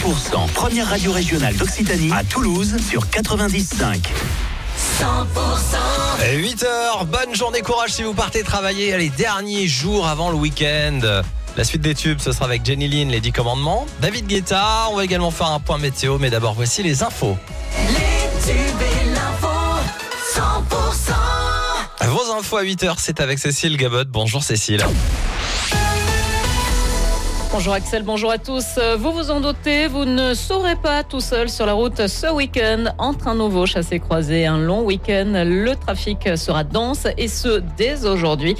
100%, première radio régionale d'Occitanie à Toulouse sur 95. 8h, bonne journée, courage si vous partez travailler les derniers jours avant le week-end. La suite des tubes, ce sera avec Jenny Lynn, les 10 commandements. David Guetta, on va également faire un point météo, mais d'abord voici les infos. Vos infos à 8h, c'est avec Cécile Gabot. Bonjour Cécile. Bonjour Axel, bonjour à tous. Vous vous en doutez, vous ne saurez pas tout seul sur la route ce week-end. Entre un nouveau chassé-croisé un long week-end, le trafic sera dense et ce dès aujourd'hui.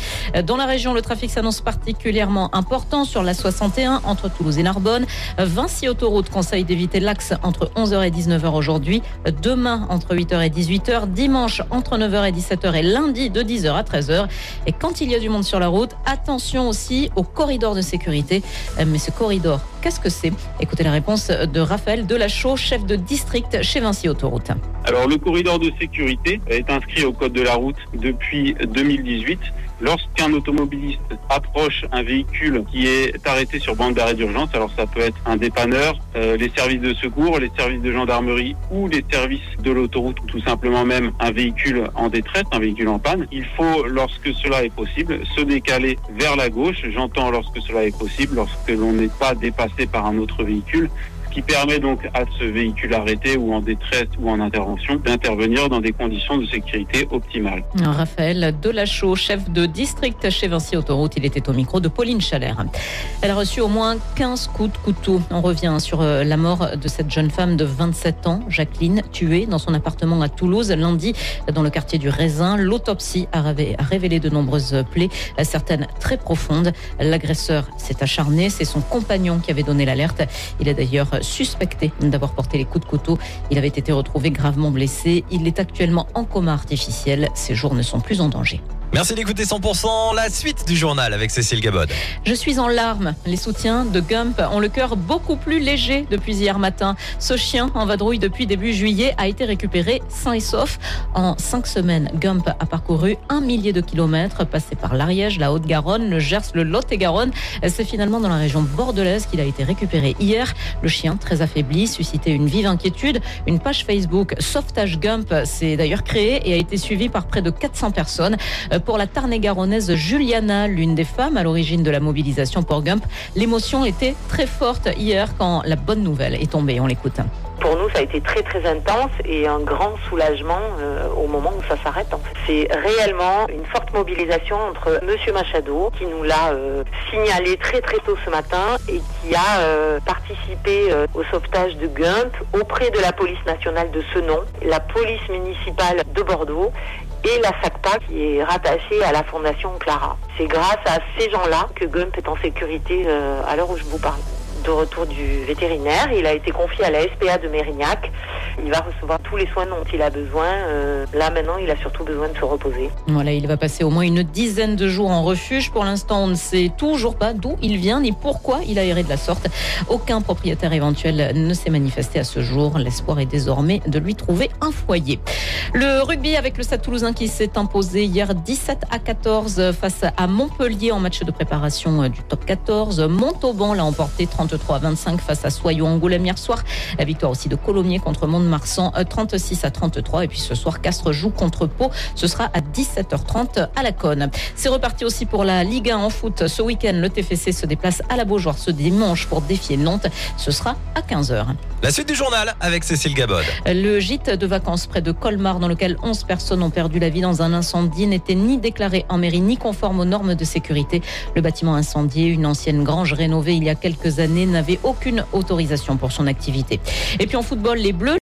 Dans la région, le trafic s'annonce particulièrement important sur la 61 entre Toulouse et Narbonne. Vinci Autoroute conseille d'éviter l'axe entre 11h et 19h aujourd'hui. Demain entre 8h et 18h. Dimanche entre 9h et 17h et lundi de 10h à 13h. Et quand il y a du monde sur la route, attention aussi au corridor de sécurité. Mais ce corridor, qu'est-ce que c'est? Écoutez la réponse de Raphaël Delachaux, chef de district chez Vinci Autoroute. Alors le corridor de sécurité est inscrit au code de la route depuis 2018. Lorsqu'un automobiliste approche un véhicule qui est arrêté sur bande d'arrêt d'urgence, alors ça peut être un dépanneur, euh, les services de secours, les services de gendarmerie ou les services de l'autoroute ou tout simplement même un véhicule en détresse, un véhicule en panne, il faut, lorsque cela est possible, se décaler vers la gauche. J'entends lorsque cela est possible, lorsque l'on n'est pas dépassé par un autre véhicule qui permet donc à ce véhicule arrêté ou en détresse ou en intervention d'intervenir dans des conditions de sécurité optimales. Raphaël Delachaux, chef de district chez Vinci Autoroute, il était au micro de Pauline Chalère. Elle a reçu au moins 15 coups de couteau. On revient sur euh, la mort de cette jeune femme de 27 ans, Jacqueline, tuée dans son appartement à Toulouse lundi dans le quartier du Raisin. L'autopsie a révélé de nombreuses plaies, certaines très profondes. L'agresseur s'est acharné, c'est son compagnon qui avait donné l'alerte. Il est d'ailleurs suspecté d'avoir porté les coups de couteau. Il avait été retrouvé gravement blessé. Il est actuellement en coma artificiel. Ses jours ne sont plus en danger. Merci d'écouter 100%. La suite du journal avec Cécile Gabod. Je suis en larmes. Les soutiens de Gump ont le cœur beaucoup plus léger depuis hier matin. Ce chien en vadrouille depuis début juillet a été récupéré sain et sauf. En cinq semaines, Gump a parcouru un millier de kilomètres, passé par l'Ariège, la Haute-Garonne, le Gers, le Lot-et-Garonne. C'est finalement dans la région bordelaise qu'il a été récupéré hier. Le chien, très affaibli, suscitait une vive inquiétude. Une page Facebook Sauvetage Gump s'est d'ailleurs créée et a été suivie par près de 400 personnes pour la Tarn-et-Garonnaise Juliana, l'une des femmes à l'origine de la mobilisation pour Gump. L'émotion était très forte hier quand la bonne nouvelle est tombée. On l'écoute. Pour nous, ça a été très très intense et un grand soulagement euh, au moment où ça s'arrête. C'est réellement une forte mobilisation entre Monsieur Machado, qui nous l'a euh, signalé très très tôt ce matin et qui a euh, participé au sauvetage de Gump auprès de la police nationale de ce nom, la police municipale de Bordeaux et la SACPA qui est rattachée à la Fondation Clara. C'est grâce à ces gens-là que Gump est en sécurité à l'heure où je vous parle retour du vétérinaire. Il a été confié à la SPA de Mérignac. Il va recevoir tous les soins dont il a besoin. Euh, là maintenant, il a surtout besoin de se reposer. Voilà, il va passer au moins une dizaine de jours en refuge. Pour l'instant, on ne sait toujours pas d'où il vient ni pourquoi il a erré de la sorte. Aucun propriétaire éventuel ne s'est manifesté à ce jour. L'espoir est désormais de lui trouver un foyer. Le rugby avec le Stade Toulousain qui s'est imposé hier 17 à 14 face à Montpellier en match de préparation du top 14. Montauban l'a emporté 33 à 25 face à Soyons Angoulême hier soir. La victoire aussi de Colomiers contre Mont-de-Marsan 36 à 33. Et puis ce soir, Castres joue contre Pau. Ce sera à 17h30 à la Cône. C'est reparti aussi pour la Ligue 1 en foot. Ce week-end, le TFC se déplace à la Beaujoire ce dimanche pour défier Nantes. Ce sera à 15h. La suite du journal avec Cécile Gabod. Le gîte de vacances près de Colmar, dans lequel 11 personnes ont perdu la vie dans un incendie, n'était ni déclaré en mairie ni conforme aux normes de sécurité. Le bâtiment incendié, une ancienne grange rénovée il y a quelques années, n'avait aucune autorisation pour son activité. Et puis en football, les Bleus